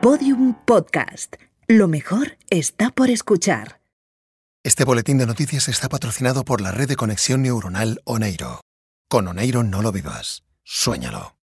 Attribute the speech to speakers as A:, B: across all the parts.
A: Podium Podcast. Lo mejor está por escuchar.
B: Este boletín de noticias está patrocinado por la red de conexión neuronal Oneiro. Con Oneiro no lo vivas, suéñalo.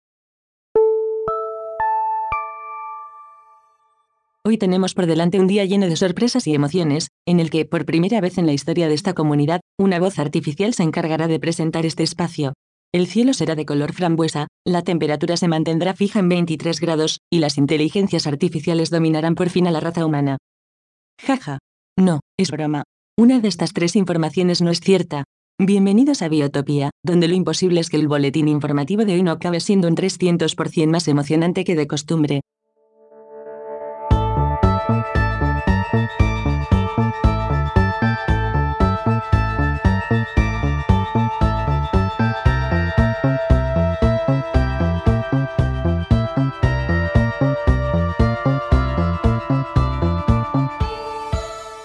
C: Hoy tenemos por delante un día lleno de sorpresas y emociones, en el que, por primera vez en la historia de esta comunidad, una voz artificial se encargará de presentar este espacio. El cielo será de color frambuesa, la temperatura se mantendrá fija en 23 grados, y las inteligencias artificiales dominarán por fin a la raza humana. Jaja. No, es broma. Una de estas tres informaciones no es cierta. Bienvenidos a Biotopía, donde lo imposible es que el boletín informativo de hoy no acabe siendo un 300% más emocionante que de costumbre.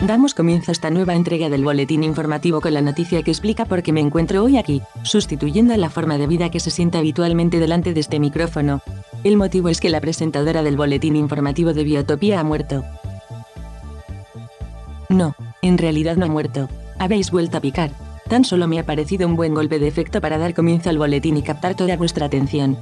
C: Damos comienzo a esta nueva entrega del boletín informativo con la noticia que explica por qué me encuentro hoy aquí, sustituyendo a la forma de vida que se siente habitualmente delante de este micrófono. El motivo es que la presentadora del boletín informativo de Biotopía ha muerto. No, en realidad no ha muerto. Habéis vuelto a picar. Tan solo me ha parecido un buen golpe de efecto para dar comienzo al boletín y captar toda vuestra atención.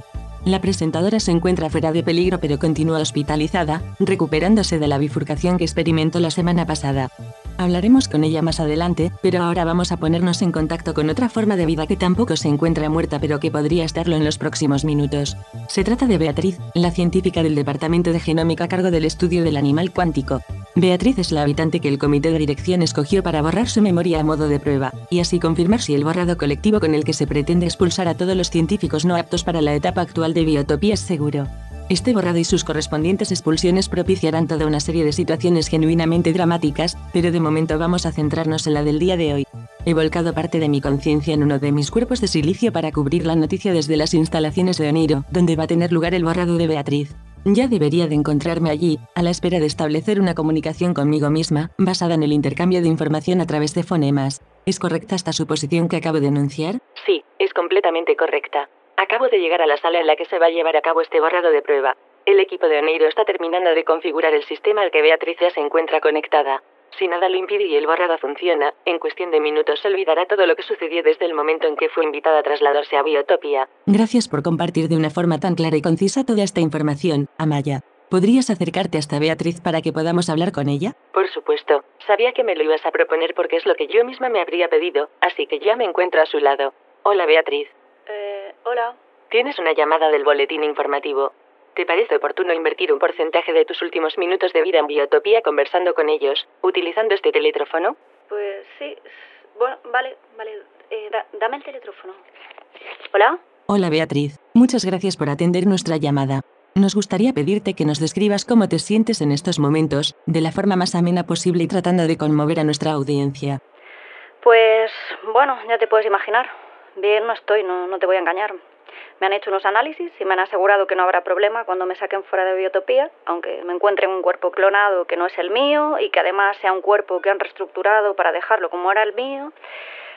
C: La presentadora se encuentra fuera de peligro pero continúa hospitalizada, recuperándose de la bifurcación que experimentó la semana pasada. Hablaremos con ella más adelante, pero ahora vamos a ponernos en contacto con otra forma de vida que tampoco se encuentra muerta pero que podría estarlo en los próximos minutos. Se trata de Beatriz, la científica del Departamento de Genómica a cargo del estudio del animal cuántico. Beatriz es la habitante que el comité de dirección escogió para borrar su memoria a modo de prueba, y así confirmar si el borrado colectivo con el que se pretende expulsar a todos los científicos no aptos para la etapa actual de biotopía es seguro. Este borrado y sus correspondientes expulsiones propiciarán toda una serie de situaciones genuinamente dramáticas, pero de momento vamos a centrarnos en la del día de hoy. He volcado parte de mi conciencia en uno de mis cuerpos de silicio para cubrir la noticia desde las instalaciones de Oniro, donde va a tener lugar el borrado de Beatriz. Ya debería de encontrarme allí, a la espera de establecer una comunicación conmigo misma, basada en el intercambio de información a través de fonemas. ¿Es correcta esta suposición que acabo de enunciar? Sí, es completamente correcta. Acabo de llegar a la sala en la que se va a llevar a cabo este borrado de prueba. El equipo de Oneiro está terminando de configurar el sistema al que Beatriz ya se encuentra conectada. Si nada lo impide y el borrado funciona, en cuestión de minutos se olvidará todo lo que sucedió desde el momento en que fue invitada a trasladarse a Biotopia. Gracias por compartir de una forma tan clara y concisa toda esta información, Amaya. ¿Podrías acercarte hasta Beatriz para que podamos hablar con ella? Por supuesto. Sabía que me lo ibas a proponer porque es lo que yo misma me habría pedido, así que ya me encuentro a su lado. Hola, Beatriz.
D: Eh, hola.
C: Tienes una llamada del boletín informativo. ¿Te parece oportuno invertir un porcentaje de tus últimos minutos de vida en Biotopía conversando con ellos, utilizando este teléfono?
D: Pues sí. Bueno, vale, vale. Eh, dame el teléfono. ¿Hola?
C: Hola, Beatriz. Muchas gracias por atender nuestra llamada. Nos gustaría pedirte que nos describas cómo te sientes en estos momentos, de la forma más amena posible y tratando de conmover a nuestra audiencia.
D: Pues, bueno, ya te puedes imaginar. Bien, no estoy, no, no te voy a engañar. Me han hecho unos análisis y me han asegurado que no habrá problema cuando me saquen fuera de biotopía, aunque me encuentren un cuerpo clonado que no es el mío y que además sea un cuerpo que han reestructurado para dejarlo como era el mío.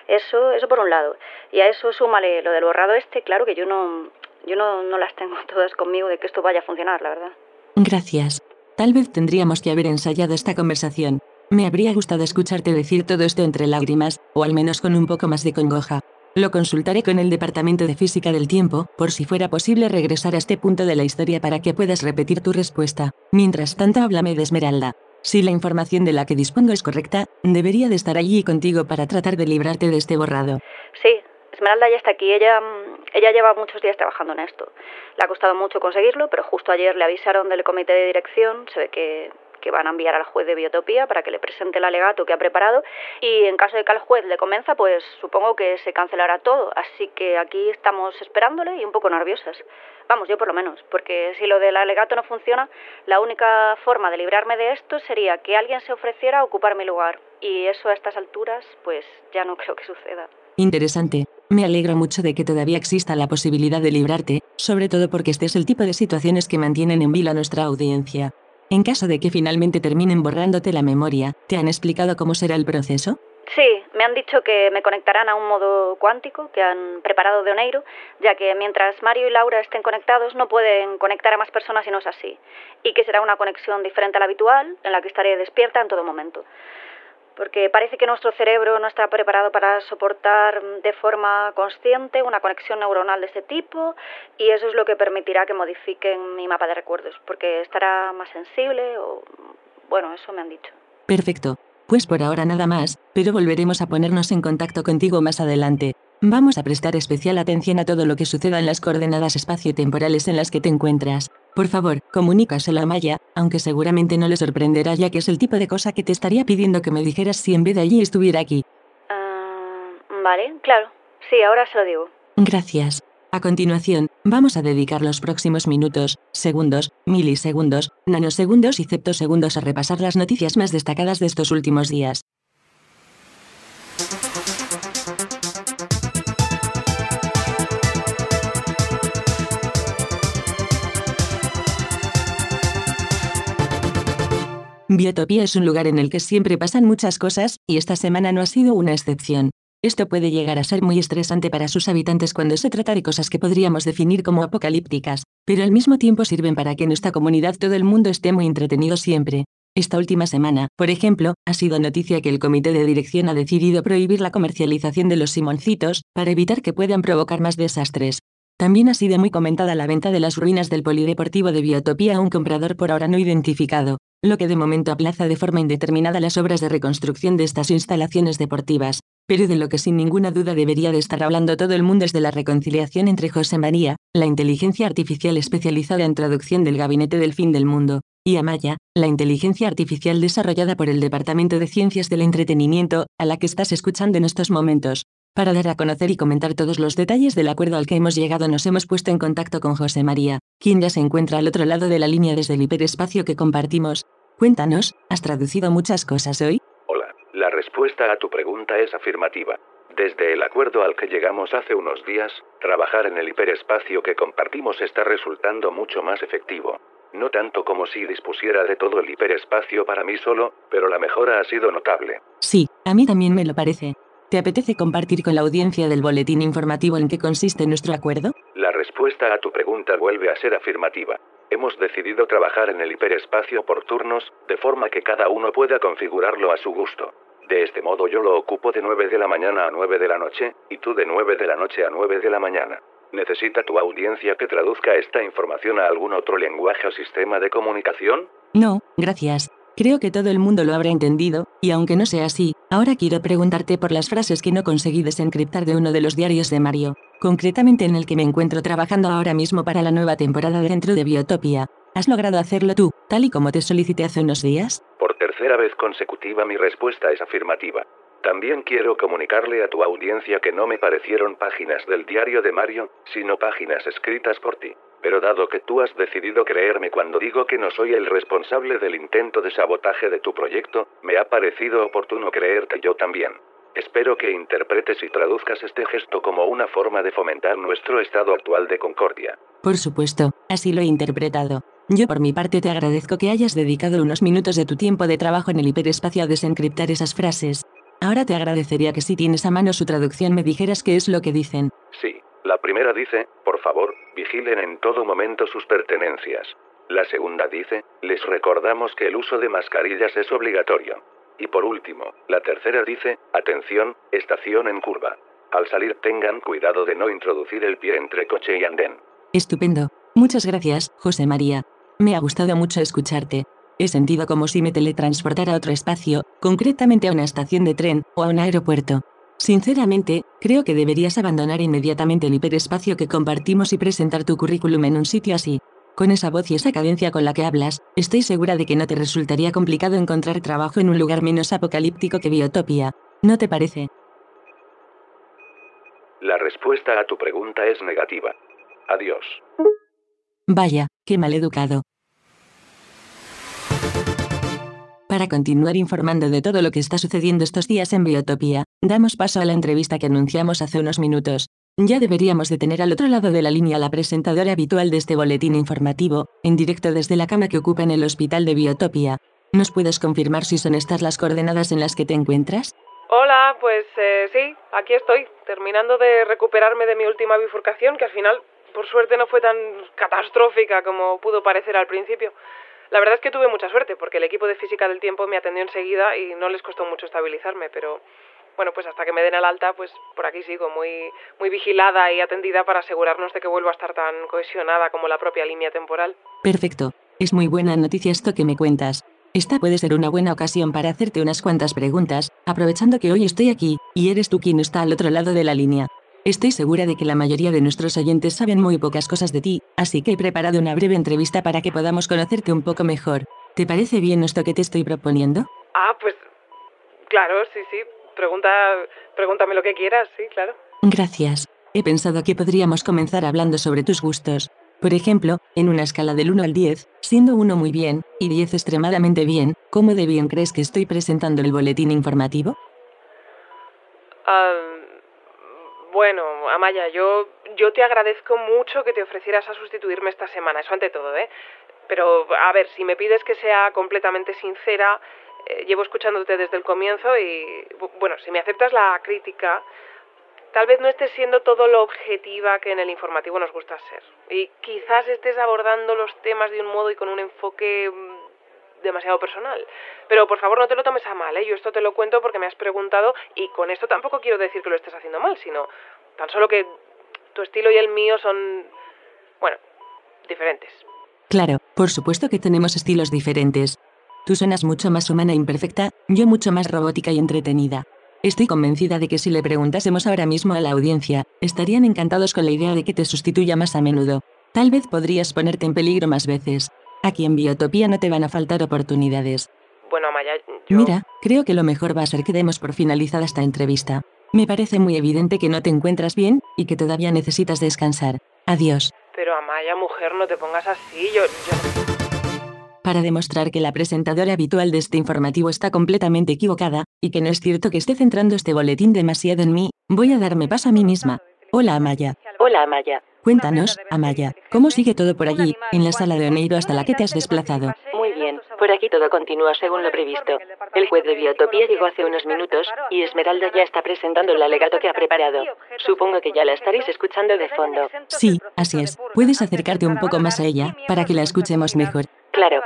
D: Eso, eso por un lado. Y a eso súmale lo del borrado este, claro que yo no, yo no, no las tengo todas conmigo de que esto vaya a funcionar, la verdad.
C: Gracias. Tal vez tendríamos que haber ensayado esta conversación. Me habría gustado escucharte decir todo esto entre lágrimas, o al menos con un poco más de congoja. Lo consultaré con el Departamento de Física del Tiempo, por si fuera posible regresar a este punto de la historia para que puedas repetir tu respuesta. Mientras tanto, háblame de Esmeralda. Si la información de la que dispongo es correcta, debería de estar allí contigo para tratar de librarte de este borrado.
D: Sí, Esmeralda ya está aquí. Ella, ella lleva muchos días trabajando en esto. Le ha costado mucho conseguirlo, pero justo ayer le avisaron del comité de dirección. Se ve que que van a enviar al juez de Biotopía para que le presente el alegato que ha preparado y en caso de que al juez le convenza, pues supongo que se cancelará todo. Así que aquí estamos esperándole y un poco nerviosas. Vamos, yo por lo menos, porque si lo del alegato no funciona, la única forma de librarme de esto sería que alguien se ofreciera a ocupar mi lugar. Y eso a estas alturas, pues ya no creo que suceda.
C: Interesante. Me alegro mucho de que todavía exista la posibilidad de librarte, sobre todo porque este es el tipo de situaciones que mantienen en vilo a nuestra audiencia. En caso de que finalmente terminen borrándote la memoria, ¿te han explicado cómo será el proceso?
D: Sí, me han dicho que me conectarán a un modo cuántico que han preparado de Oneiro, ya que mientras Mario y Laura estén conectados no pueden conectar a más personas si no es así, y que será una conexión diferente a la habitual, en la que estaré despierta en todo momento. Porque parece que nuestro cerebro no está preparado para soportar de forma consciente una conexión neuronal de este tipo, y eso es lo que permitirá que modifiquen mi mapa de recuerdos, porque estará más sensible o... bueno, eso me han dicho.
C: Perfecto. Pues por ahora nada más, pero volveremos a ponernos en contacto contigo más adelante. Vamos a prestar especial atención a todo lo que suceda en las coordenadas espacio-temporales en las que te encuentras. Por favor, comunícaselo a Maya, aunque seguramente no le sorprenderá ya que es el tipo de cosa que te estaría pidiendo que me dijeras si en vez de allí estuviera aquí.
D: Ah, vale, claro. Sí, ahora se lo digo.
C: Gracias. A continuación, vamos a dedicar los próximos minutos, segundos, milisegundos, nanosegundos y septosegundos a repasar las noticias más destacadas de estos últimos días. Biotopía es un lugar en el que siempre pasan muchas cosas, y esta semana no ha sido una excepción. Esto puede llegar a ser muy estresante para sus habitantes cuando se trata de cosas que podríamos definir como apocalípticas, pero al mismo tiempo sirven para que en esta comunidad todo el mundo esté muy entretenido siempre. Esta última semana, por ejemplo, ha sido noticia que el comité de dirección ha decidido prohibir la comercialización de los simoncitos para evitar que puedan provocar más desastres. También ha sido muy comentada la venta de las ruinas del polideportivo de Biotopía a un comprador por ahora no identificado, lo que de momento aplaza de forma indeterminada las obras de reconstrucción de estas instalaciones deportivas pero de lo que sin ninguna duda debería de estar hablando todo el mundo es de la reconciliación entre José María, la inteligencia artificial especializada en traducción del Gabinete del Fin del Mundo, y Amaya, la inteligencia artificial desarrollada por el Departamento de Ciencias del Entretenimiento, a la que estás escuchando en estos momentos. Para dar a conocer y comentar todos los detalles del acuerdo al que hemos llegado nos hemos puesto en contacto con José María, quien ya se encuentra al otro lado de la línea desde el hiperespacio que compartimos. Cuéntanos, ¿has traducido muchas cosas hoy?
E: La respuesta a tu pregunta es afirmativa. Desde el acuerdo al que llegamos hace unos días, trabajar en el hiperespacio que compartimos está resultando mucho más efectivo. No tanto como si dispusiera de todo el hiperespacio para mí solo, pero la mejora ha sido notable.
C: Sí, a mí también me lo parece. ¿Te apetece compartir con la audiencia del boletín informativo en qué consiste nuestro acuerdo?
E: La respuesta a tu pregunta vuelve a ser afirmativa. Hemos decidido trabajar en el hiperespacio por turnos, de forma que cada uno pueda configurarlo a su gusto. De este modo yo lo ocupo de 9 de la mañana a 9 de la noche, y tú de 9 de la noche a 9 de la mañana. ¿Necesita tu audiencia que traduzca esta información a algún otro lenguaje o sistema de comunicación?
C: No, gracias. Creo que todo el mundo lo habrá entendido, y aunque no sea así, ahora quiero preguntarte por las frases que no conseguí desencriptar de uno de los diarios de Mario, concretamente en el que me encuentro trabajando ahora mismo para la nueva temporada dentro de Biotopia. ¿Has logrado hacerlo tú, tal y como te solicité hace unos días?
E: Por tercera vez consecutiva mi respuesta es afirmativa. También quiero comunicarle a tu audiencia que no me parecieron páginas del diario de Mario, sino páginas escritas por ti. Pero dado que tú has decidido creerme cuando digo que no soy el responsable del intento de sabotaje de tu proyecto, me ha parecido oportuno creerte yo también. Espero que interpretes y traduzcas este gesto como una forma de fomentar nuestro estado actual de concordia.
C: Por supuesto, así lo he interpretado. Yo por mi parte te agradezco que hayas dedicado unos minutos de tu tiempo de trabajo en el hiperespacio a desencriptar esas frases. Ahora te agradecería que si tienes a mano su traducción me dijeras qué es lo que dicen.
E: Sí, la primera dice, por favor, vigilen en todo momento sus pertenencias. La segunda dice, les recordamos que el uso de mascarillas es obligatorio. Y por último, la tercera dice, atención, estación en curva. Al salir tengan cuidado de no introducir el pie entre coche y andén.
C: Estupendo. Muchas gracias, José María. Me ha gustado mucho escucharte. He sentido como si me teletransportara a otro espacio, concretamente a una estación de tren o a un aeropuerto. Sinceramente, creo que deberías abandonar inmediatamente el hiperespacio que compartimos y presentar tu currículum en un sitio así. Con esa voz y esa cadencia con la que hablas, estoy segura de que no te resultaría complicado encontrar trabajo en un lugar menos apocalíptico que Biotopia. ¿No te parece?
E: La respuesta a tu pregunta es negativa. Adiós.
C: Vaya, qué mal Para continuar informando de todo lo que está sucediendo estos días en Biotopía, damos paso a la entrevista que anunciamos hace unos minutos. Ya deberíamos de tener al otro lado de la línea la presentadora habitual de este boletín informativo, en directo desde la cama que ocupa en el hospital de Biotopía. ¿Nos puedes confirmar si son estas las coordenadas en las que te encuentras?
F: Hola, pues eh, sí, aquí estoy, terminando de recuperarme de mi última bifurcación, que al final, por suerte, no fue tan catastrófica como pudo parecer al principio. La verdad es que tuve mucha suerte, porque el equipo de física del tiempo me atendió enseguida y no les costó mucho estabilizarme, pero bueno, pues hasta que me den al alta, pues por aquí sigo, muy, muy vigilada y atendida para asegurarnos de que vuelvo a estar tan cohesionada como la propia línea temporal.
C: Perfecto. Es muy buena noticia esto que me cuentas. Esta puede ser una buena ocasión para hacerte unas cuantas preguntas, aprovechando que hoy estoy aquí, y eres tú quien está al otro lado de la línea. Estoy segura de que la mayoría de nuestros oyentes saben muy pocas cosas de ti, así que he preparado una breve entrevista para que podamos conocerte un poco mejor. ¿Te parece bien esto que te estoy proponiendo?
F: Ah, pues claro, sí, sí. Pregunta, pregúntame lo que quieras, sí, claro.
C: Gracias. He pensado que podríamos comenzar hablando sobre tus gustos. Por ejemplo, en una escala del 1 al 10, siendo 1 muy bien y 10 extremadamente bien, ¿cómo de bien crees que estoy presentando el boletín informativo?
F: Ah, bueno, Amaya, yo, yo te agradezco mucho que te ofrecieras a sustituirme esta semana, eso ante todo, ¿eh? Pero, a ver, si me pides que sea completamente sincera, eh, llevo escuchándote desde el comienzo y, bu- bueno, si me aceptas la crítica, tal vez no estés siendo todo lo objetiva que en el informativo nos gusta ser. Y quizás estés abordando los temas de un modo y con un enfoque mm, demasiado personal. Pero por favor no te lo tomes a mal, ¿eh? Yo esto te lo cuento porque me has preguntado y con esto tampoco quiero decir que lo estés haciendo mal, sino tan solo que tu estilo y el mío son, bueno, diferentes.
C: Claro, por supuesto que tenemos estilos diferentes. Tú suenas mucho más humana e imperfecta, yo mucho más robótica y entretenida. Estoy convencida de que si le preguntásemos ahora mismo a la audiencia, estarían encantados con la idea de que te sustituya más a menudo. Tal vez podrías ponerte en peligro más veces. Aquí en Biotopía no te van a faltar oportunidades.
F: Bueno, Amaya, yo...
C: Mira, creo que lo mejor va a ser que demos por finalizada esta entrevista. Me parece muy evidente que no te encuentras bien y que todavía necesitas descansar. Adiós.
F: Pero Amaya, mujer, no te pongas así, yo... yo...
C: Para demostrar que la presentadora habitual de este informativo está completamente equivocada, y que no es cierto que esté centrando este boletín demasiado en mí, voy a darme paso a mí misma. Hola Amaya.
G: Hola, Amaya.
C: Cuéntanos, Amaya, ¿cómo sigue todo por allí, en la sala de Oneiro hasta la que te has desplazado?
G: Muy bien, por aquí todo continúa según lo previsto. El juez de Biotopía llegó hace unos minutos y Esmeralda ya está presentando el alegato que ha preparado. Supongo que ya la estaréis escuchando de fondo.
C: Sí, así es. Puedes acercarte un poco más a ella, para que la escuchemos mejor.
G: Claro.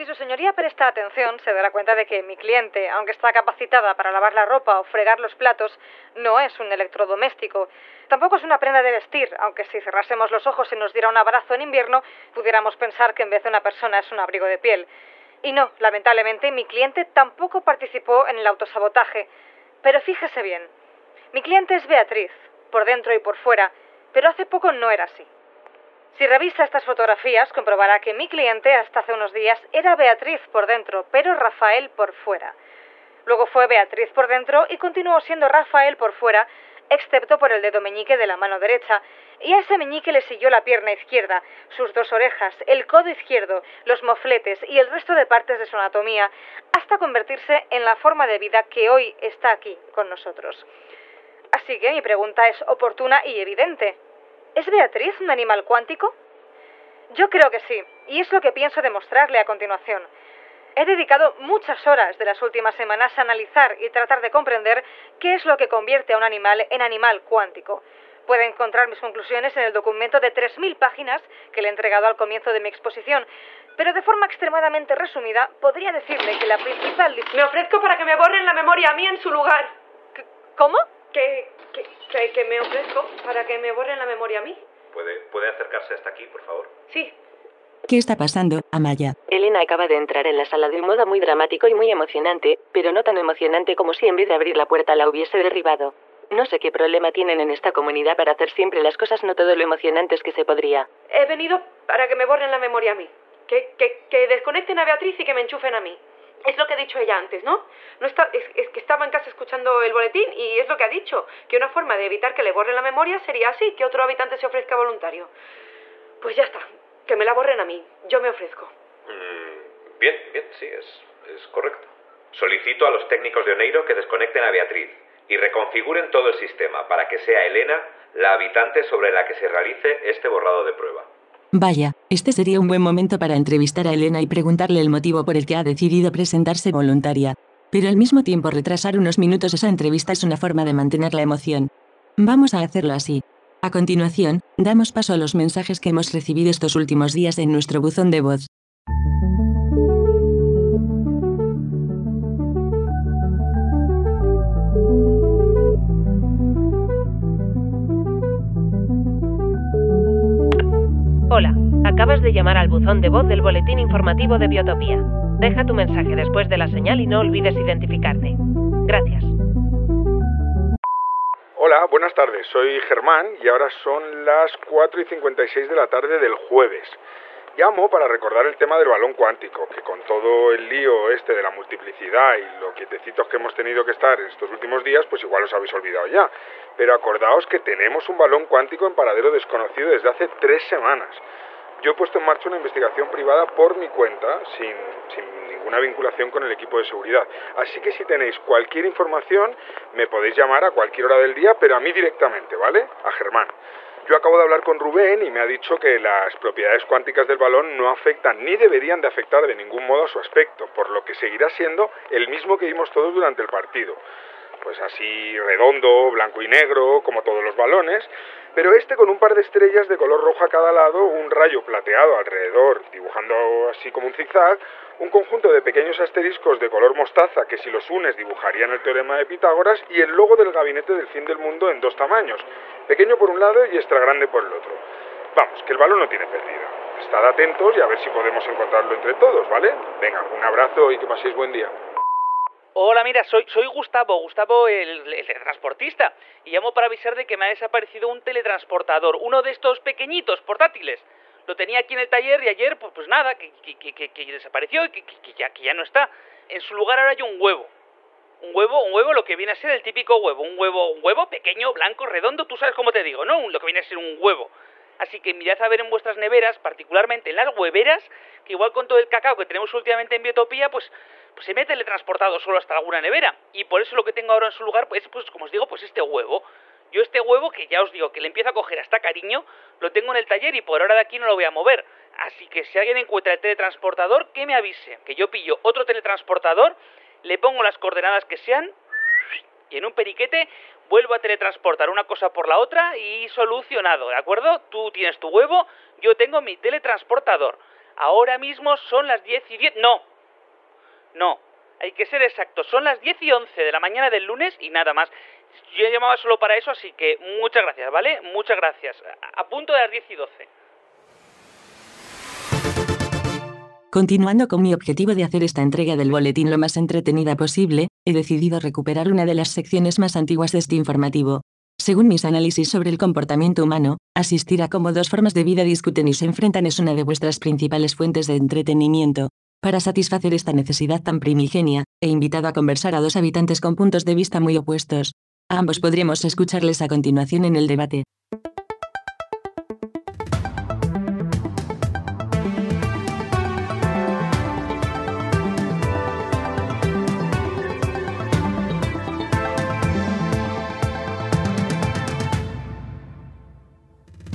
H: Si su señoría presta atención, se dará cuenta de que mi cliente, aunque está capacitada para lavar la ropa o fregar los platos, no es un electrodoméstico. Tampoco es una prenda de vestir, aunque si cerrásemos los ojos y nos diera un abrazo en invierno, pudiéramos pensar que en vez de una persona es un abrigo de piel. Y no, lamentablemente, mi cliente tampoco participó en el autosabotaje. Pero fíjese bien, mi cliente es Beatriz, por dentro y por fuera, pero hace poco no era así. Si revisa estas fotografías, comprobará que mi cliente hasta hace unos días era Beatriz por dentro, pero Rafael por fuera. Luego fue Beatriz por dentro y continuó siendo Rafael por fuera, excepto por el dedo meñique de la mano derecha, y a ese meñique le siguió la pierna izquierda, sus dos orejas, el codo izquierdo, los mofletes y el resto de partes de su anatomía, hasta convertirse en la forma de vida que hoy está aquí con nosotros. Así que mi pregunta es oportuna y evidente. ¿Es Beatriz un animal cuántico? Yo creo que sí, y es lo que pienso demostrarle a continuación. He dedicado muchas horas de las últimas semanas a analizar y tratar de comprender qué es lo que convierte a un animal en animal cuántico. Puede encontrar mis conclusiones en el documento de 3.000 páginas que le he entregado al comienzo de mi exposición, pero de forma extremadamente resumida podría decirle que la principal...
F: Me ofrezco para que me borren la memoria a mí en su lugar.
H: ¿Cómo?
F: Que, que, que, que me ofrezco para que me borren la memoria a mí.
I: ¿Puede, ¿Puede acercarse hasta aquí, por favor?
F: Sí,
C: ¿Qué está pasando, Amaya?
G: Elena acaba de entrar en la sala de un modo muy dramático y muy emocionante, pero no tan emocionante como si en vez de abrir la puerta la hubiese derribado. No sé qué problema tienen en esta comunidad para hacer siempre las cosas no todo lo emocionantes que se podría.
F: he venido para que me borren la memoria a mí. Que, que, que desconecten a Beatriz y que me enchufen a mí. Es lo que ha dicho ella antes, ¿no? no está, es, que estaba en casa escuchando el boletín y es lo que ha dicho, que una forma de evitar que le borren la memoria sería así, que otro habitante se ofrezca voluntario. Pues ya está, que me la borren a mí, yo me ofrezco.
I: Mm, bien, bien, sí, es, es correcto. Solicito a los técnicos de Oneiro que desconecten a Beatriz y reconfiguren todo el sistema para que sea Elena la habitante sobre la que se realice este borrado de prueba.
C: Vaya, este sería un buen momento para entrevistar a Elena y preguntarle el motivo por el que ha decidido presentarse voluntaria. Pero al mismo tiempo retrasar unos minutos esa entrevista es una forma de mantener la emoción. Vamos a hacerlo así. A continuación, damos paso a los mensajes que hemos recibido estos últimos días en nuestro buzón de voz.
J: Acabas de llamar al buzón de voz del boletín informativo de Biotopía. Deja tu mensaje después de la señal y no olvides identificarte. Gracias.
K: Hola, buenas tardes. Soy Germán y ahora son las 4 y 56 de la tarde del jueves. Llamo para recordar el tema del balón cuántico, que con todo el lío este de la multiplicidad y lo quietecitos que hemos tenido que estar en estos últimos días, pues igual os habéis olvidado ya. Pero acordaos que tenemos un balón cuántico en paradero desconocido desde hace tres semanas. Yo he puesto en marcha una investigación privada por mi cuenta, sin, sin, ninguna vinculación con el equipo de seguridad. Así que si tenéis cualquier información, me podéis llamar a cualquier hora del día, pero a mí directamente, ¿vale? A Germán. Yo acabo de hablar con Rubén y me ha dicho que las propiedades cuánticas del balón no afectan ni deberían de afectar de ningún modo a su aspecto, por lo que seguirá siendo el mismo que vimos todos durante el partido pues así redondo, blanco y negro, como todos los balones, pero este con un par de estrellas de color rojo a cada lado, un rayo plateado alrededor, dibujando así como un zigzag, un conjunto de pequeños asteriscos de color mostaza que si los unes dibujarían el teorema de Pitágoras y el logo del gabinete del fin del mundo en dos tamaños, pequeño por un lado y extra grande por el otro. Vamos, que el balón no tiene pérdida. Estad atentos y a ver si podemos encontrarlo entre todos, ¿vale? Venga, un abrazo y que paséis buen día.
G: Hola, mira, soy, soy Gustavo, Gustavo el, el, teletransportista, y llamo para avisar de que me ha desaparecido un teletransportador, uno de estos pequeñitos, portátiles. Lo tenía aquí en el taller y ayer, pues, pues nada, que, que, que, que desapareció y que, ya, que ya no está. En su lugar ahora hay un huevo. Un huevo, un huevo, lo que viene a ser el típico huevo, un huevo, un huevo pequeño, blanco, redondo, tú sabes cómo te digo, ¿no? Lo que viene a ser un huevo. Así que mirad a ver en vuestras neveras, particularmente en las hueveras, que igual con todo el cacao que tenemos últimamente en Biotopía, pues pues se me ha teletransportado solo hasta alguna nevera. Y por eso lo que tengo ahora en su lugar, pues, pues como os digo, pues este huevo. Yo este huevo, que ya os digo que le empiezo a coger hasta cariño, lo tengo en el taller y por ahora de aquí no lo voy a mover. Así que si alguien encuentra el teletransportador, que me avise, que yo pillo otro teletransportador, le pongo las coordenadas que sean y en un periquete vuelvo a teletransportar una cosa por la otra y solucionado, ¿de acuerdo? Tú tienes tu huevo, yo tengo mi teletransportador. Ahora mismo son las 10 y 10. No, no, hay que ser exacto. Son las 10 y 11 de la mañana del lunes y nada más. Yo llamaba solo para eso, así que muchas gracias, ¿vale? Muchas gracias. A punto de las 10 y 12.
C: Continuando con mi objetivo de hacer esta entrega del boletín lo más entretenida posible, he decidido recuperar una de las secciones más antiguas de este informativo. Según mis análisis sobre el comportamiento humano, asistir a cómo dos formas de vida discuten y se enfrentan es una de vuestras principales fuentes de entretenimiento. Para satisfacer esta necesidad tan primigenia, he invitado a conversar a dos habitantes con puntos de vista muy opuestos. Ambos podremos escucharles a continuación en el debate.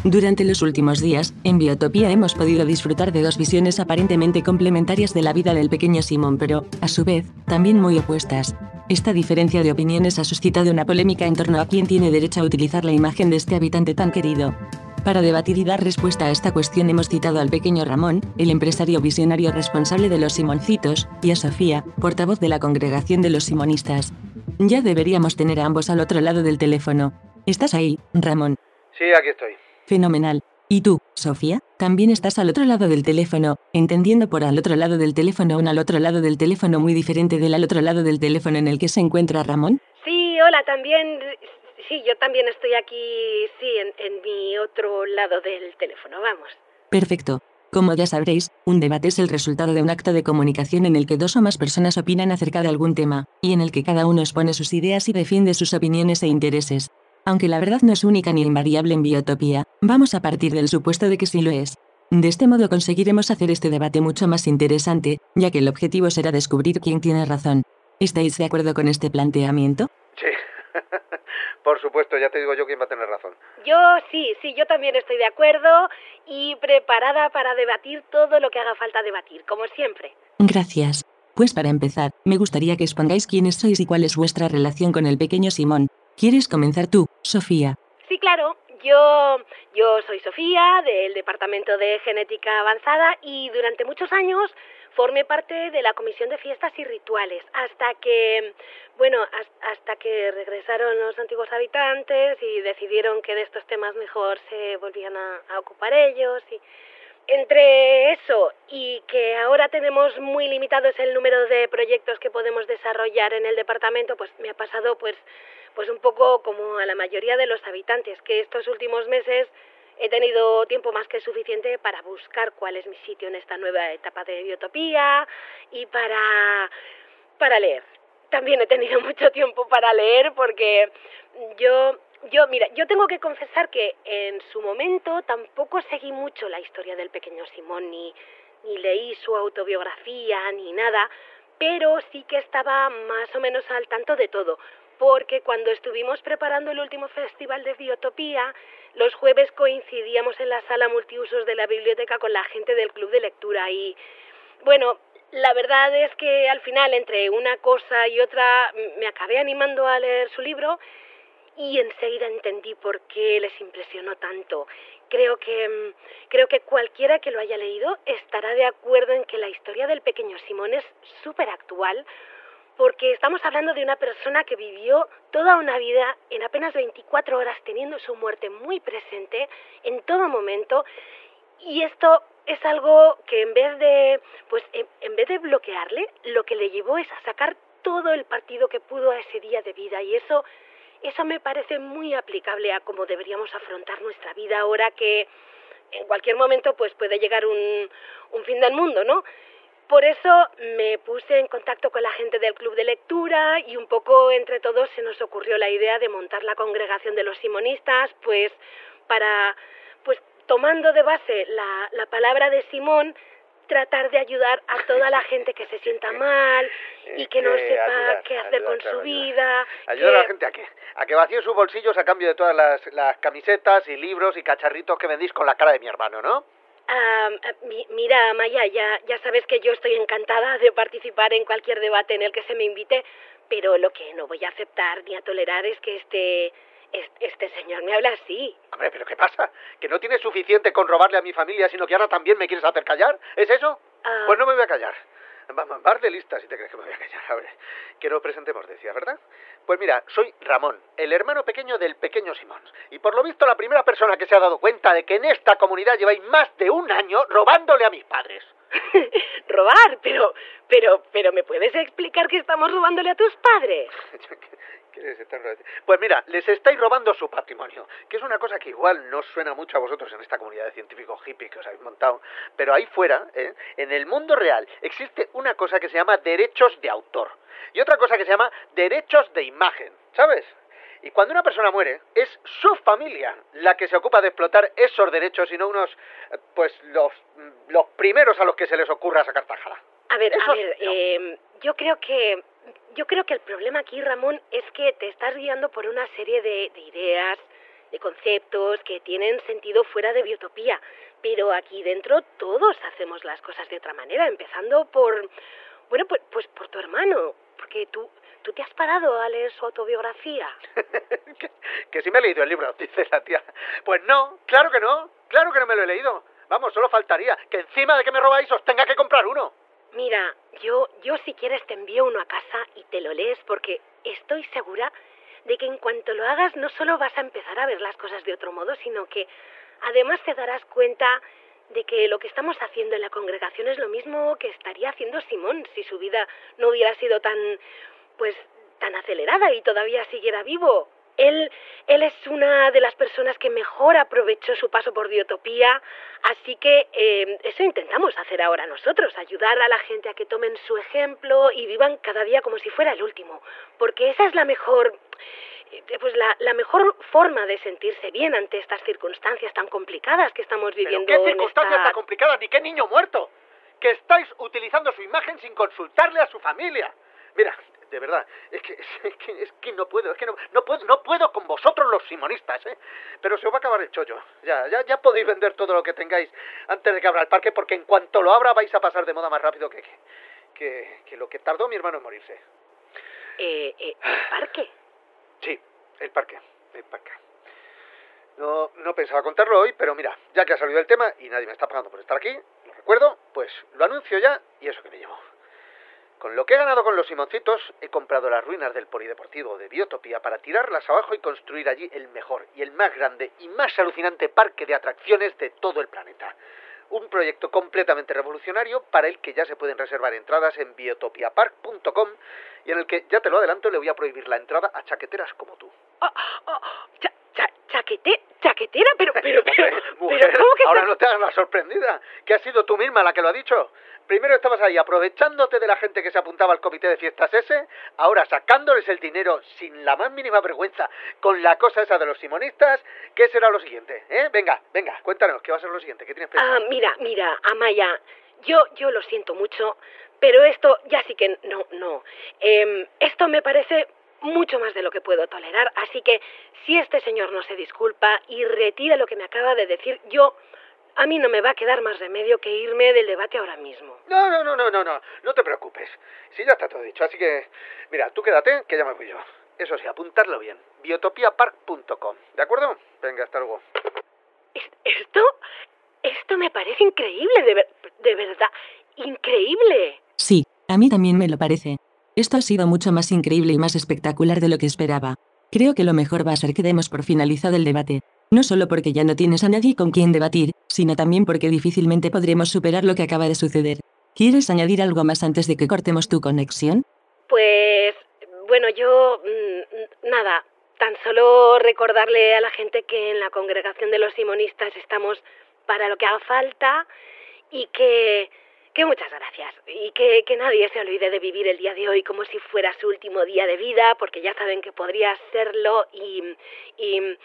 C: Durante los últimos días, en Biotopía hemos podido disfrutar de dos visiones aparentemente complementarias de la vida del pequeño Simón, pero, a su vez, también muy opuestas. Esta diferencia de opiniones ha suscitado una polémica en torno a quién tiene derecho a utilizar la imagen de este habitante tan querido. Para debatir y dar respuesta a esta cuestión hemos citado al pequeño Ramón, el empresario visionario responsable de los Simoncitos, y a Sofía, portavoz de la congregación de los Simonistas. Ya deberíamos tener a ambos al otro lado del teléfono. ¿Estás ahí, Ramón?
L: Sí, aquí estoy.
C: Fenomenal. ¿Y tú, Sofía? También estás al otro lado del teléfono, entendiendo por al otro lado del teléfono un al otro lado del teléfono muy diferente del al otro lado del teléfono en el que se encuentra Ramón.
M: Sí, hola, también. Sí, yo también estoy aquí, sí, en, en mi otro lado del teléfono, vamos.
C: Perfecto. Como ya sabréis, un debate es el resultado de un acto de comunicación en el que dos o más personas opinan acerca de algún tema, y en el que cada uno expone sus ideas y defiende sus opiniones e intereses. Aunque la verdad no es única ni invariable en biotopía, vamos a partir del supuesto de que sí lo es. De este modo conseguiremos hacer este debate mucho más interesante, ya que el objetivo será descubrir quién tiene razón. ¿Estáis de acuerdo con este planteamiento?
L: Sí. Por supuesto, ya te digo yo quién va a tener razón.
M: Yo sí, sí, yo también estoy de acuerdo y preparada para debatir todo lo que haga falta debatir, como siempre.
C: Gracias. Pues para empezar, me gustaría que expongáis quiénes sois y cuál es vuestra relación con el pequeño Simón. ¿Quieres comenzar tú, Sofía?
M: Sí, claro. Yo, yo soy Sofía, del Departamento de Genética Avanzada, y durante muchos años formé parte de la Comisión de Fiestas y Rituales, hasta que, bueno, hasta que regresaron los antiguos habitantes y decidieron que de estos temas mejor se volvían a, a ocupar ellos. Y entre eso y que ahora tenemos muy limitados el número de proyectos que podemos desarrollar en el departamento, pues me ha pasado pues pues un poco como a la mayoría de los habitantes, que estos últimos meses he tenido tiempo más que suficiente para buscar cuál es mi sitio en esta nueva etapa de biotopía y para para leer. También he tenido mucho tiempo para leer porque yo yo, mira, yo tengo que confesar que en su momento tampoco seguí mucho la historia del pequeño Simón, ni, ni leí su autobiografía, ni nada, pero sí que estaba más o menos al tanto de todo, porque cuando estuvimos preparando el último festival de Biotopía, los jueves coincidíamos en la sala multiusos de la biblioteca con la gente del club de lectura y, bueno, la verdad es que al final, entre una cosa y otra, me acabé animando a leer su libro y enseguida entendí por qué les impresionó tanto. Creo que mm, creo que cualquiera que lo haya leído estará de acuerdo en que la historia del pequeño Simón es súper actual porque estamos hablando de una persona que vivió toda una vida en apenas 24 horas teniendo su muerte muy presente en todo momento y esto es algo que en vez de pues en vez de bloquearle lo que le llevó es a sacar todo el partido que pudo a ese día de vida y eso eso me parece muy aplicable a cómo deberíamos afrontar nuestra vida ahora que en cualquier momento pues puede llegar un, un fin del mundo, ¿no? Por eso me puse en contacto con la gente del club de lectura y un poco entre todos se nos ocurrió la idea de montar la congregación de los simonistas, pues para, pues tomando de base la, la palabra de Simón, tratar de ayudar a toda la gente que se sienta mal y que no sepa qué hacer con su vida.
L: Ayudar a la gente a qué? A que vacíe sus bolsillos a cambio de todas las, las camisetas y libros y cacharritos que vendís con la cara de mi hermano, ¿no?
M: Ah, mira, Maya, ya, ya sabes que yo estoy encantada de participar en cualquier debate en el que se me invite, pero lo que no voy a aceptar ni a tolerar es que este este señor me habla así.
L: Hombre, ¿pero qué pasa? ¿Que no tienes suficiente con robarle a mi familia, sino que ahora también me quieres hacer callar? ¿Es eso?
M: Ah.
L: Pues no me voy a callar. Vas de lista si te crees que me voy a callar. A ver, que nos presentemos, decía, ¿verdad? Pues mira, soy Ramón, el hermano pequeño del pequeño Simón. Y por lo visto la primera persona que se ha dado cuenta de que en esta comunidad lleváis más de un año robándole a mis padres.
M: ¿Robar? Pero, pero, pero, ¿me puedes explicar que estamos robándole a tus padres?
L: Pues mira, les estáis robando su patrimonio, que es una cosa que igual no suena mucho a vosotros en esta comunidad de científicos hippies que os habéis montado, pero ahí fuera, ¿eh? en el mundo real, existe una cosa que se llama derechos de autor y otra cosa que se llama derechos de imagen, ¿sabes? Y cuando una persona muere, es su familia la que se ocupa de explotar esos derechos y no unos, eh, pues, los, los primeros a los que se les ocurra sacar tajada.
M: A ver, a ver, eh, yo creo que yo creo que el problema aquí, Ramón, es que te estás guiando por una serie de, ideas, de conceptos que tienen sentido fuera de biotopía. Pero aquí dentro todos hacemos las cosas de otra manera, empezando por, bueno, pues, pues por tu hermano, porque tú, tú te has parado a leer su autobiografía.
L: que, que sí me he leído el libro, dice la tía. Pues no, claro que no, claro que no me lo he leído. Vamos, solo faltaría que encima de que me robáis os tenga que comprar uno.
M: Mira, yo, yo si quieres te envío uno a casa y te lo lees porque estoy segura de que en cuanto lo hagas no solo vas a empezar a ver las cosas de otro modo, sino que además te darás cuenta de que lo que estamos haciendo en la congregación es lo mismo que estaría haciendo Simón si su vida no hubiera sido tan, pues, tan acelerada y todavía siguiera vivo. Él, él es una de las personas que mejor aprovechó su paso por Biotopía, así que eh, eso intentamos hacer ahora nosotros, ayudar a la gente a que tomen su ejemplo y vivan cada día como si fuera el último, porque esa es la mejor, eh, pues la, la mejor forma de sentirse bien ante estas circunstancias tan complicadas que estamos viviendo.
L: ¿Pero qué circunstancias tan complicadas? Ni qué niño muerto. Que estáis utilizando su imagen sin consultarle a su familia. Mira, de verdad, es que, es que, es que no puedo, es que no, no, puedo, no puedo con vosotros los simonistas, ¿eh? Pero se os va a acabar el chollo. Ya, ya, ya podéis vender todo lo que tengáis antes de que abra el parque, porque en cuanto lo abra vais a pasar de moda más rápido que, que, que lo que tardó mi hermano en morirse.
M: Eh, eh, ¿El parque?
L: Sí, el parque, el parque. No, no pensaba contarlo hoy, pero mira, ya que ha salido el tema y nadie me está pagando por estar aquí, lo recuerdo, pues lo anuncio ya y eso que me llevo. Con lo que he ganado con los Simoncitos, he comprado las ruinas del Polideportivo de Biotopía para tirarlas abajo y construir allí el mejor y el más grande y más alucinante parque de atracciones de todo el planeta. Un proyecto completamente revolucionario para el que ya se pueden reservar entradas en biotopiapark.com y en el que, ya te lo adelanto, le voy a prohibir la entrada a chaqueteras como tú.
M: Oh, oh, cha- cha- chaquete- chaquetera, pero, pero, pero,
L: Mujer,
M: pero, ¿cómo que
L: ahora no te hagas la sorprendida, que has sido tú misma la que lo ha dicho. Primero estabas ahí aprovechándote de la gente que se apuntaba al comité de fiestas ese, ahora sacándoles el dinero sin la más mínima vergüenza con la cosa esa de los simonistas. ¿Qué será lo siguiente? ¿Eh? Venga, venga, cuéntanos, ¿qué va a ser lo siguiente? ¿Qué tienes pensado?
M: Ah, mira, mira, Amaya, yo, yo lo siento mucho, pero esto ya sí que no, no. Em, esto me parece mucho más de lo que puedo tolerar, así que si este señor no se disculpa y retira lo que me acaba de decir, yo, a mí no me va a quedar más remedio que irme del debate ahora mismo.
L: No, no, no, no, no, no, no te preocupes. Si ya está todo dicho, así que, mira, tú quédate, que ya me voy yo. Eso sí, apuntarlo bien. biotopiapark.com, ¿de acuerdo? Venga, hasta luego.
M: Esto, esto me parece increíble, de, ver- de verdad, increíble.
C: Sí, a mí también me lo parece. Esto ha sido mucho más increíble y más espectacular de lo que esperaba. Creo que lo mejor va a ser que demos por finalizado el debate. No solo porque ya no tienes a nadie con quien debatir, sino también porque difícilmente podremos superar lo que acaba de suceder. ¿Quieres añadir algo más antes de que cortemos tu conexión?
M: Pues, bueno, yo, mm, nada, tan solo recordarle a la gente que en la congregación de los simonistas estamos para lo que haga falta y que, que muchas gracias. Y que, que nadie se olvide de vivir el día de hoy como si fuera su último día de vida, porque ya saben que podría serlo y, y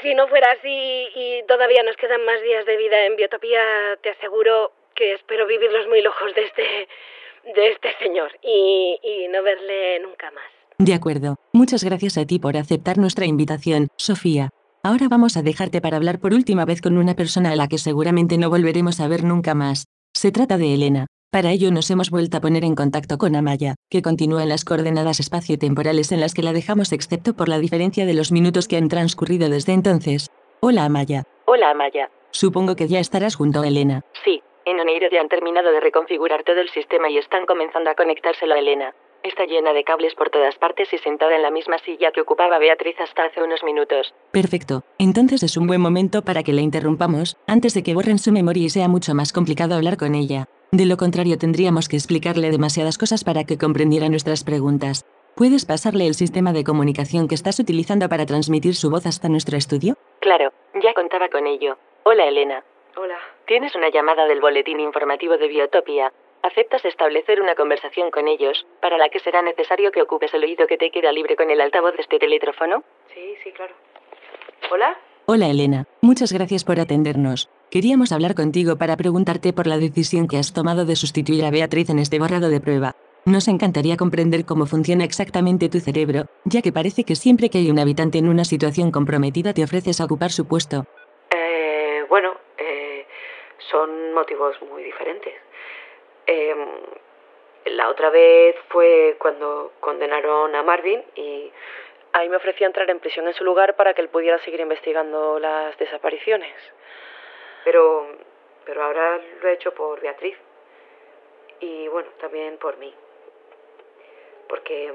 M: si no fuera así y todavía nos quedan más días de vida en Biotopía, te aseguro que espero vivirlos muy lejos de este, de este señor y, y no verle nunca más.
C: De acuerdo. Muchas gracias a ti por aceptar nuestra invitación, Sofía. Ahora vamos a dejarte para hablar por última vez con una persona a la que seguramente no volveremos a ver nunca más. Se trata de Elena. Para ello nos hemos vuelto a poner en contacto con Amaya, que continúa en las coordenadas espacio-temporales en las que la dejamos excepto por la diferencia de los minutos que han transcurrido desde entonces. Hola Amaya.
N: Hola, Amaya.
C: Supongo que ya estarás junto a Elena.
N: Sí, en Oneiro ya han terminado de reconfigurar todo el sistema y están comenzando a conectárselo a Elena. Está llena de cables por todas partes y sentada en la misma silla que ocupaba Beatriz hasta hace unos minutos.
C: Perfecto. Entonces es un buen momento para que la interrumpamos, antes de que borren su memoria y sea mucho más complicado hablar con ella. De lo contrario tendríamos que explicarle demasiadas cosas para que comprendiera nuestras preguntas. ¿Puedes pasarle el sistema de comunicación que estás utilizando para transmitir su voz hasta nuestro estudio?
N: Claro, ya contaba con ello. Hola, Elena.
O: Hola.
N: Tienes una llamada del boletín informativo de Biotopia. ¿Aceptas establecer una conversación con ellos, para la que será necesario que ocupes el oído que te queda libre con el altavoz de este teléfono?
O: Sí, sí, claro. ¿Hola?
C: Hola Elena, muchas gracias por atendernos. Queríamos hablar contigo para preguntarte por la decisión que has tomado de sustituir a Beatriz en este borrado de prueba. Nos encantaría comprender cómo funciona exactamente tu cerebro, ya que parece que siempre que hay un habitante en una situación comprometida te ofreces a ocupar su puesto.
O: Eh, bueno, eh, son motivos muy diferentes. Eh, la otra vez fue cuando condenaron a Marvin y ahí me ofrecí a entrar en prisión en su lugar para que él pudiera seguir investigando las desapariciones. Pero, pero ahora lo he hecho por Beatriz y bueno, también por mí. Porque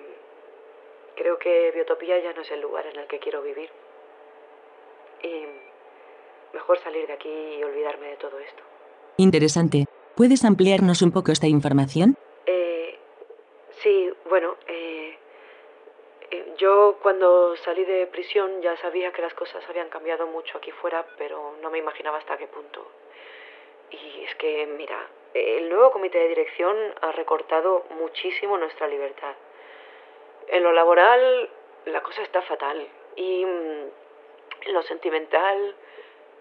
O: creo que Biotopía ya no es el lugar en el que quiero vivir. Y mejor salir de aquí y olvidarme de todo esto.
C: Interesante. ¿Puedes ampliarnos un poco esta información?
O: Eh, sí, bueno, eh, eh, yo cuando salí de prisión ya sabía que las cosas habían cambiado mucho aquí fuera, pero no me imaginaba hasta qué punto. Y es que, mira, el nuevo comité de dirección ha recortado muchísimo nuestra libertad. En lo laboral, la cosa está fatal. Y mm, en lo sentimental,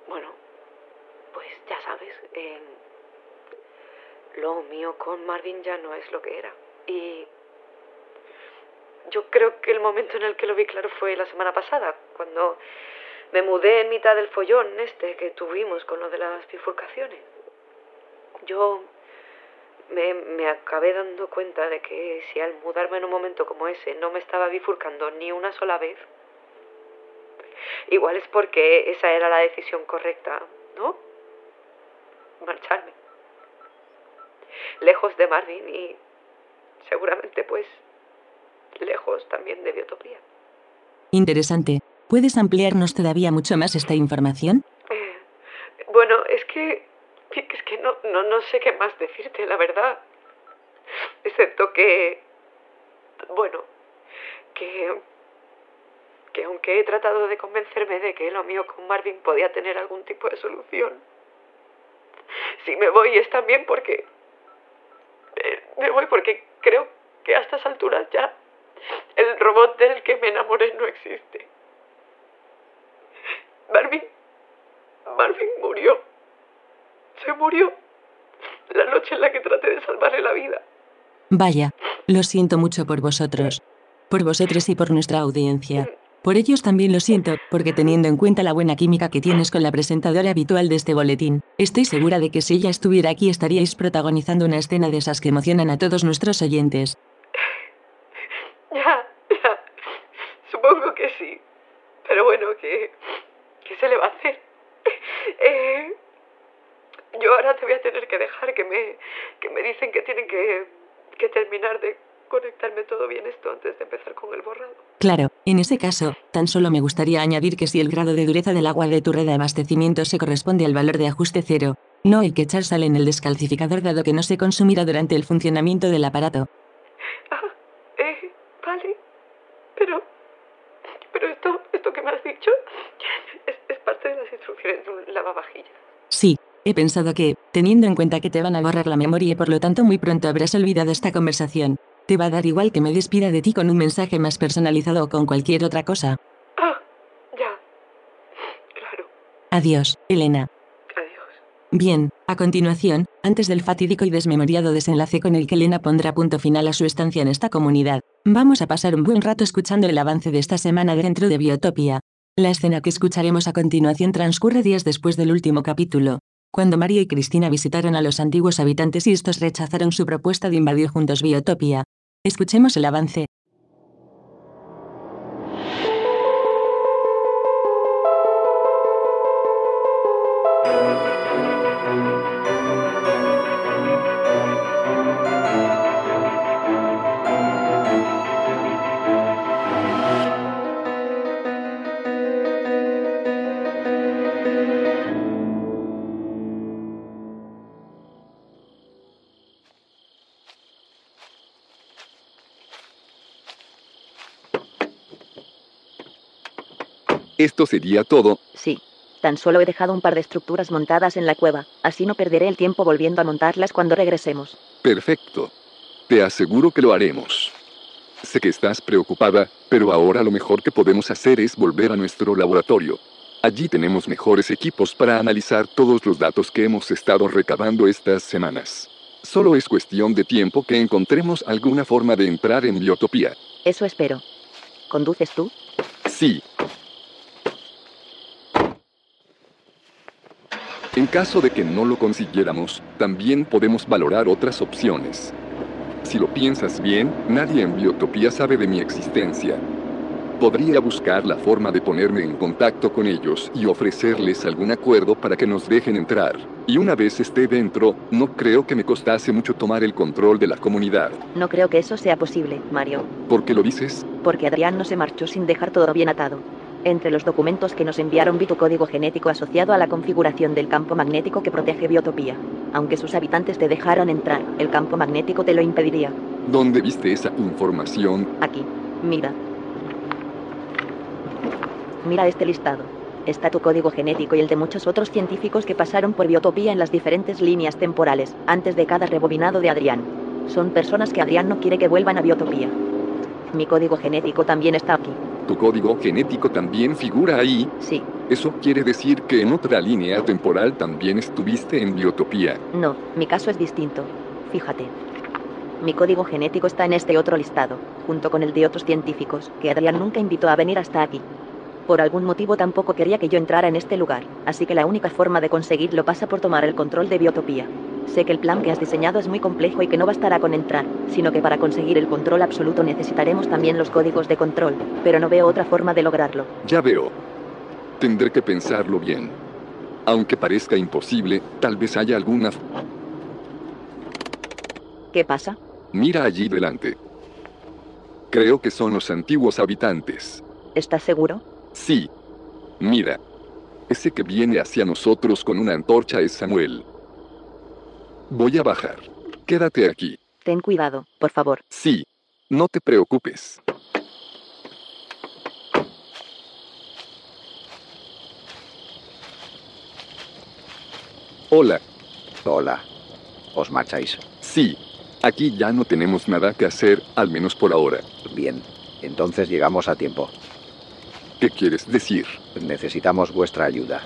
O: bueno, pues ya sabes, eh, lo mío con Marvin ya no es lo que era. Y yo creo que el momento en el que lo vi claro fue la semana pasada, cuando me mudé en mitad del follón este que tuvimos con lo de las bifurcaciones. Yo me, me acabé dando cuenta de que si al mudarme en un momento como ese no me estaba bifurcando ni una sola vez, igual es porque esa era la decisión correcta, ¿no? Marcharme. Lejos de Marvin y seguramente pues lejos también de Biotopía.
C: Interesante. ¿Puedes ampliarnos todavía mucho más esta información?
O: Eh, bueno, es que es que no, no, no sé qué más decirte, la verdad. Excepto que, bueno, que, que aunque he tratado de convencerme de que lo mío con Marvin podía tener algún tipo de solución, si me voy es también porque, eh, me voy porque creo que a estas alturas ya el robot del que me enamoré no existe. Marvin, Marvin murió. Se murió la noche en la que traté de salvarle la vida.
C: Vaya, lo siento mucho por vosotros. Por vosotros y por nuestra audiencia. Por ellos también lo siento, porque teniendo en cuenta la buena química que tienes con la presentadora habitual de este boletín, estoy segura de que si ella estuviera aquí estaríais protagonizando una escena de esas que emocionan a todos nuestros oyentes.
O: Ya, ya. Supongo que sí. Pero bueno, ¿qué, qué se le va a hacer? Eh, yo ahora te voy a tener que dejar, que me, que me dicen que tienen que, que terminar de conectarme todo bien esto antes de empezar con el borrado.
C: Claro, en ese caso, tan solo me gustaría añadir que si el grado de dureza del agua de tu red de abastecimiento se corresponde al valor de ajuste cero, no hay que echar sal en el descalcificador dado que no se consumirá durante el funcionamiento del aparato.
O: Ah, eh, vale. Pero, pero esto, esto que me has dicho es, es parte de las instrucciones de un lavavajillas.
C: Sí, He pensado que, teniendo en cuenta que te van a borrar la memoria y por lo tanto muy pronto habrás olvidado esta conversación, te va a dar igual que me despida de ti con un mensaje más personalizado o con cualquier otra cosa.
O: Ah, ya. Claro.
C: Adiós, Elena.
O: Adiós.
C: Bien, a continuación, antes del fatídico y desmemoriado desenlace con el que Elena pondrá punto final a su estancia en esta comunidad, vamos a pasar un buen rato escuchando el avance de esta semana dentro de Biotopia. La escena que escucharemos a continuación transcurre días después del último capítulo, cuando Mario y Cristina visitaron a los antiguos habitantes y estos rechazaron su propuesta de invadir juntos Biotopia. Escuchemos el avance.
P: Esto sería todo.
Q: Sí. Tan solo he dejado un par de estructuras montadas en la cueva, así no perderé el tiempo volviendo a montarlas cuando regresemos.
P: Perfecto. Te aseguro que lo haremos. Sé que estás preocupada, pero ahora lo mejor que podemos hacer es volver a nuestro laboratorio. Allí tenemos mejores equipos para analizar todos los datos que hemos estado recabando estas semanas. Solo es cuestión de tiempo que encontremos alguna forma de entrar en Biotopía.
Q: Eso espero. ¿Conduces tú?
P: Sí, En caso de que no lo consiguiéramos, también podemos valorar otras opciones. Si lo piensas bien, nadie en Biotopía sabe de mi existencia. Podría buscar la forma de ponerme en contacto con ellos y ofrecerles algún acuerdo para que nos dejen entrar. Y una vez esté dentro, no creo que me costase mucho tomar el control de la comunidad.
Q: No creo que eso sea posible, Mario.
P: ¿Por qué lo dices?
Q: Porque Adrián no se marchó sin dejar todo bien atado. Entre los documentos que nos enviaron vi tu código genético asociado a la configuración del campo magnético que protege Biotopía. Aunque sus habitantes te dejaron entrar, el campo magnético te lo impediría.
P: ¿Dónde viste esa información?
Q: Aquí. Mira. Mira este listado. Está tu código genético y el de muchos otros científicos que pasaron por Biotopía en las diferentes líneas temporales, antes de cada rebobinado de Adrián. Son personas que Adrián no quiere que vuelvan a Biotopía. Mi código genético también está aquí.
P: ¿Tu código genético también figura ahí?
Q: Sí.
P: ¿Eso quiere decir que en otra línea temporal también estuviste en Biotopía?
Q: No, mi caso es distinto. Fíjate. Mi código genético está en este otro listado, junto con el de otros científicos, que Adrián nunca invitó a venir hasta aquí. Por algún motivo tampoco quería que yo entrara en este lugar, así que la única forma de conseguirlo pasa por tomar el control de Biotopía. Sé que el plan que has diseñado es muy complejo y que no bastará con entrar, sino que para conseguir el control absoluto necesitaremos también los códigos de control, pero no veo otra forma de lograrlo.
P: Ya veo. Tendré que pensarlo bien. Aunque parezca imposible, tal vez haya alguna...
Q: ¿Qué pasa?
P: Mira allí delante. Creo que son los antiguos habitantes.
Q: ¿Estás seguro?
P: Sí. Mira. Ese que viene hacia nosotros con una antorcha es Samuel. Voy a bajar. Quédate aquí.
Q: Ten cuidado, por favor.
P: Sí. No te preocupes. Hola.
R: Hola. ¿Os marcháis?
P: Sí. Aquí ya no tenemos nada que hacer, al menos por ahora.
R: Bien. Entonces llegamos a tiempo.
P: ¿Qué quieres decir?
R: Necesitamos vuestra ayuda.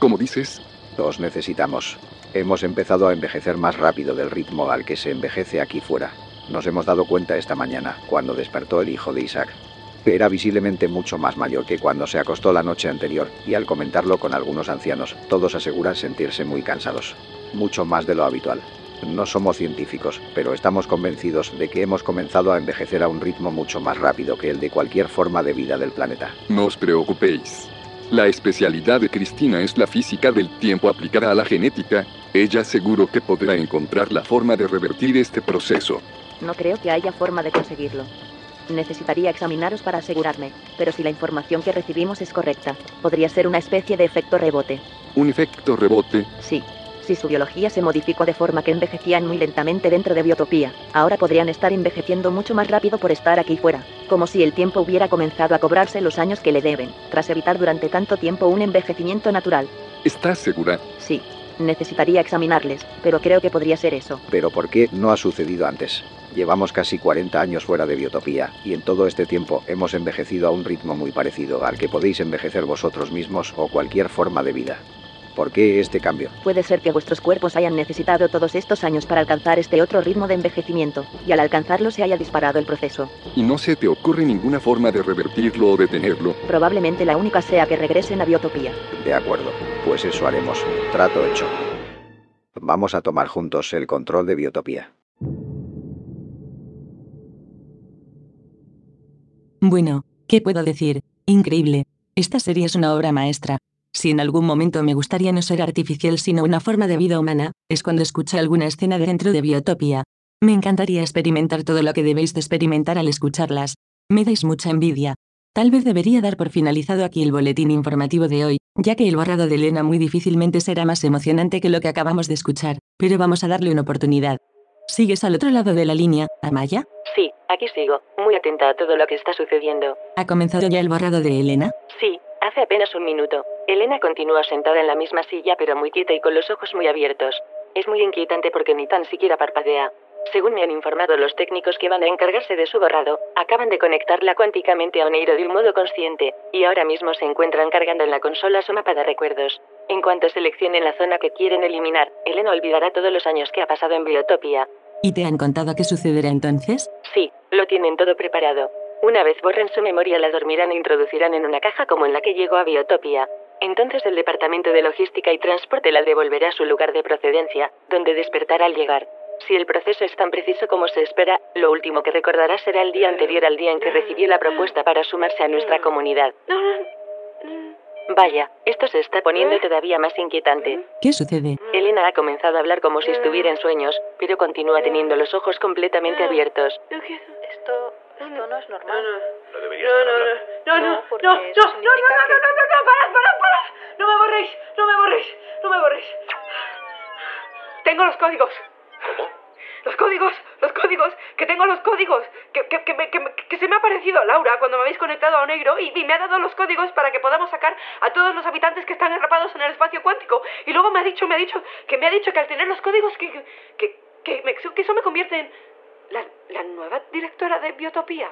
P: ¿Cómo dices?
R: Os necesitamos. Hemos empezado a envejecer más rápido del ritmo al que se envejece aquí fuera. Nos hemos dado cuenta esta mañana, cuando despertó el hijo de Isaac. Era visiblemente mucho más mayor que cuando se acostó la noche anterior, y al comentarlo con algunos ancianos, todos aseguran sentirse muy cansados. Mucho más de lo habitual. No somos científicos, pero estamos convencidos de que hemos comenzado a envejecer a un ritmo mucho más rápido que el de cualquier forma de vida del planeta.
P: No os preocupéis. La especialidad de Cristina es la física del tiempo aplicada a la genética. Ella seguro que podrá encontrar la forma de revertir este proceso.
Q: No creo que haya forma de conseguirlo. Necesitaría examinaros para asegurarme, pero si la información que recibimos es correcta, podría ser una especie de efecto rebote.
P: ¿Un efecto rebote?
Q: Sí. Si su biología se modificó de forma que envejecían muy lentamente dentro de Biotopía, ahora podrían estar envejeciendo mucho más rápido por estar aquí fuera, como si el tiempo hubiera comenzado a cobrarse los años que le deben, tras evitar durante tanto tiempo un envejecimiento natural.
P: ¿Estás segura?
Q: Sí. Necesitaría examinarles, pero creo que podría ser eso.
R: Pero ¿por qué no ha sucedido antes? Llevamos casi 40 años fuera de Biotopía, y en todo este tiempo hemos envejecido a un ritmo muy parecido al que podéis envejecer vosotros mismos o cualquier forma de vida. ¿Por qué este cambio?
Q: Puede ser que vuestros cuerpos hayan necesitado todos estos años para alcanzar este otro ritmo de envejecimiento, y al alcanzarlo se haya disparado el proceso.
P: ¿Y no se te ocurre ninguna forma de revertirlo o detenerlo?
Q: Probablemente la única sea que regresen a Biotopía.
R: De acuerdo, pues eso haremos. Trato hecho. Vamos a tomar juntos el control de Biotopía.
C: Bueno, ¿qué puedo decir? Increíble. Esta serie es una obra maestra. Si en algún momento me gustaría no ser artificial sino una forma de vida humana, es cuando escucho alguna escena dentro de Biotopia. Me encantaría experimentar todo lo que debéis de experimentar al escucharlas. Me dais mucha envidia. Tal vez debería dar por finalizado aquí el boletín informativo de hoy, ya que el borrado de Elena muy difícilmente será más emocionante que lo que acabamos de escuchar, pero vamos a darle una oportunidad. ¿Sigues al otro lado de la línea, Amaya?
S: Sí, aquí sigo, muy atenta a todo lo que está sucediendo.
C: ¿Ha comenzado ya el borrado de Elena?
S: Sí, hace apenas un minuto. Elena continúa sentada en la misma silla pero muy quieta y con los ojos muy abiertos. Es muy inquietante porque ni tan siquiera parpadea. Según me han informado los técnicos que van a encargarse de su borrado, acaban de conectarla cuánticamente a Oneiro de un modo consciente, y ahora mismo se encuentran cargando en la consola su mapa de recuerdos. En cuanto seleccionen la zona que quieren eliminar, Elena olvidará todos los años que ha pasado en Biotopia.
C: ¿Y te han contado qué sucederá entonces?
S: Sí, lo tienen todo preparado. Una vez borren su memoria la dormirán e introducirán en una caja como en la que llegó a Biotopia. Entonces el Departamento de Logística y Transporte la devolverá a su lugar de procedencia, donde despertará al llegar. Si el proceso es tan preciso como se espera, lo último que recordará será el día anterior al día en que recibió la propuesta para sumarse a nuestra comunidad. Vaya, esto se está poniendo todavía más inquietante.
C: ¿Qué sucede?
S: Elena ha comenzado a hablar como si estuviera en sueños, pero continúa teniendo los ojos completamente abiertos.
D: Esto, esto no es normal.
O: No deberías no, no, no, no, no, no, no, no, no, no, no, no, no, no, parad, parad, parad. No me borréis, no me borréis, no me borréis. Tengo los códigos.
E: ¿Cómo?
O: Los códigos, los códigos, que tengo los códigos, que, que, que, me- que me- que se me ha parecido Laura cuando me habéis conectado a Onegro y, y me ha dado los códigos para que podamos sacar a todos los habitantes que están atrapados en el espacio cuántico. Y luego me ha dicho, me ha dicho, que me ha dicho que al tener los códigos que, que, que, me- que eso me convierte en la, la nueva directora de Biotopía.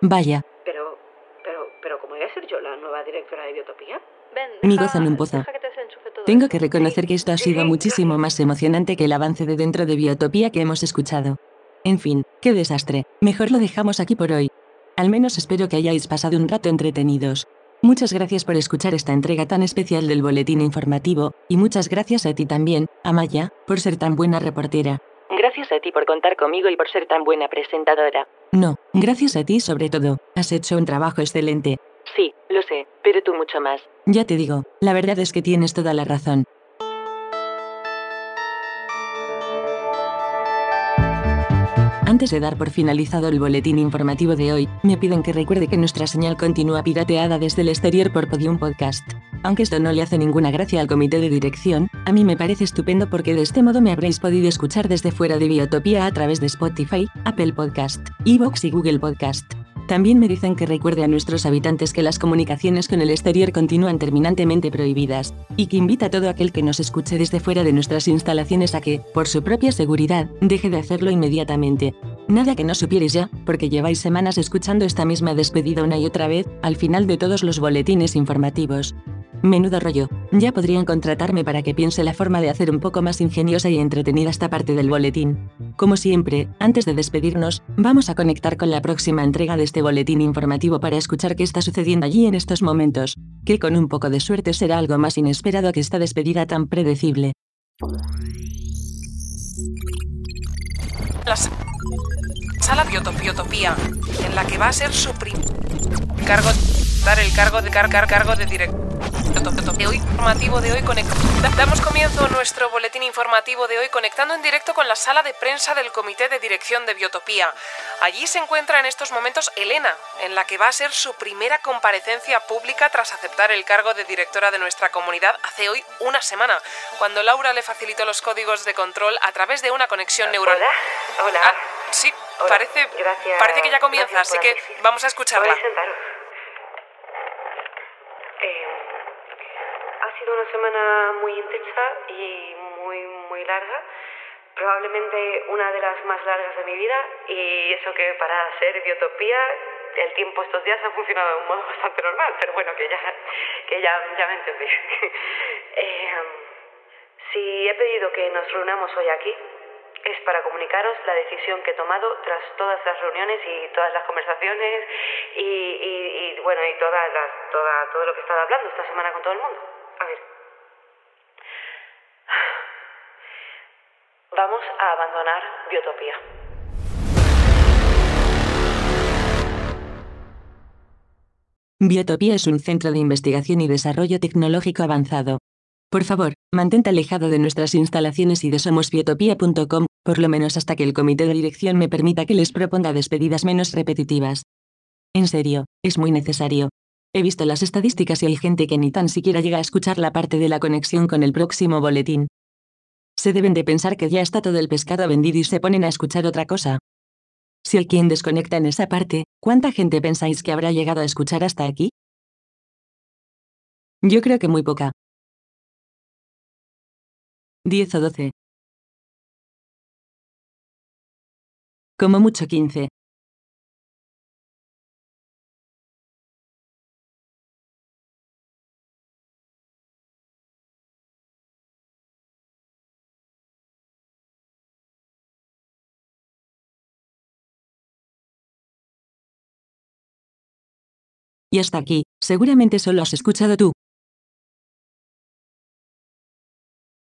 C: Vaya,
O: Pero, pero, pero, ¿cómo voy a ser yo la nueva directora de Biotopía?
D: Ven,
C: mi
D: deja que te todo
C: Tengo que reconocer que esto ha sido muchísimo más emocionante que el avance de dentro de Biotopía que hemos escuchado. En fin, qué desastre. Mejor lo dejamos aquí por hoy. Al menos espero que hayáis pasado un rato entretenidos. Muchas gracias por escuchar esta entrega tan especial del Boletín Informativo, y muchas gracias a ti también, Amaya, por ser tan buena reportera.
T: Gracias a ti por contar conmigo y por ser tan buena presentadora.
C: No, gracias a ti sobre todo, has hecho un trabajo excelente.
T: Sí, lo sé, pero tú mucho más.
C: Ya te digo, la verdad es que tienes toda la razón. Antes de dar por finalizado el boletín informativo de hoy, me piden que recuerde que nuestra señal continúa pirateada desde el exterior por Podium Podcast. Aunque esto no le hace ninguna gracia al comité de dirección, a mí me parece estupendo porque de este modo me habréis podido escuchar desde fuera de Biotopía a través de Spotify, Apple Podcast, Evox y Google Podcast. También me dicen que recuerde a nuestros habitantes que las comunicaciones con el exterior continúan terminantemente prohibidas, y que invita a todo aquel que nos escuche desde fuera de nuestras instalaciones a que, por su propia seguridad, deje de hacerlo inmediatamente. Nada que no supierais ya, porque lleváis semanas escuchando esta misma despedida una y otra vez, al final de todos los boletines informativos. Menudo rollo. Ya podrían contratarme para que piense la forma de hacer un poco más ingeniosa y entretenida esta parte del boletín. Como siempre, antes de despedirnos, vamos a conectar con la próxima entrega de este boletín informativo para escuchar qué está sucediendo allí en estos momentos, que con un poco de suerte será algo más inesperado que esta despedida tan predecible.
U: La sala Biotopía, en la que va a ser su prim... cargo... dar el cargo de car, car cargo de director de hoy informativo de hoy damos comienzo a nuestro boletín informativo de hoy conectando en directo con la sala de prensa del comité de dirección de Biotopía. Allí se encuentra en estos momentos Elena, en la que va a ser su primera comparecencia pública tras aceptar el cargo de directora de nuestra comunidad hace hoy una semana, cuando Laura le facilitó los códigos de control a través de una conexión neuronal.
O: Hola. Hola.
U: Ah, sí, parece,
O: Gracias.
U: parece que ya comienza, así que vamos a escucharla.
O: Podéis sentaros. Eh, ha sido una semana muy intensa y muy, muy larga. Probablemente una de las más largas de mi vida. Y eso que para ser biotopía, el tiempo estos días ha funcionado de un modo bastante normal. Pero bueno, que ya, que ya, ya me entendéis. Eh, si he pedido que nos reunamos hoy aquí, es para comunicaros la decisión que he tomado tras todas las reuniones y todas las conversaciones y, y- y, bueno, y todas las, toda, todo lo que he estado hablando esta semana con todo el mundo. A ver. Vamos a abandonar Biotopía.
C: Biotopía es un centro de investigación y desarrollo tecnológico avanzado. Por favor, mantente alejado de nuestras instalaciones y de somosbiotopía.com, por lo menos hasta que el comité de dirección me permita que les proponga despedidas menos repetitivas. En serio, es muy necesario. He visto las estadísticas y hay gente que ni tan siquiera llega a escuchar la parte de la conexión con el próximo boletín. Se deben de pensar que ya está todo el pescado vendido y se ponen a escuchar otra cosa. Si alguien desconecta en esa parte, ¿cuánta gente pensáis que habrá llegado a escuchar hasta aquí? Yo creo que muy poca. 10 o 12. Como mucho 15. Y hasta aquí, seguramente solo has escuchado tú,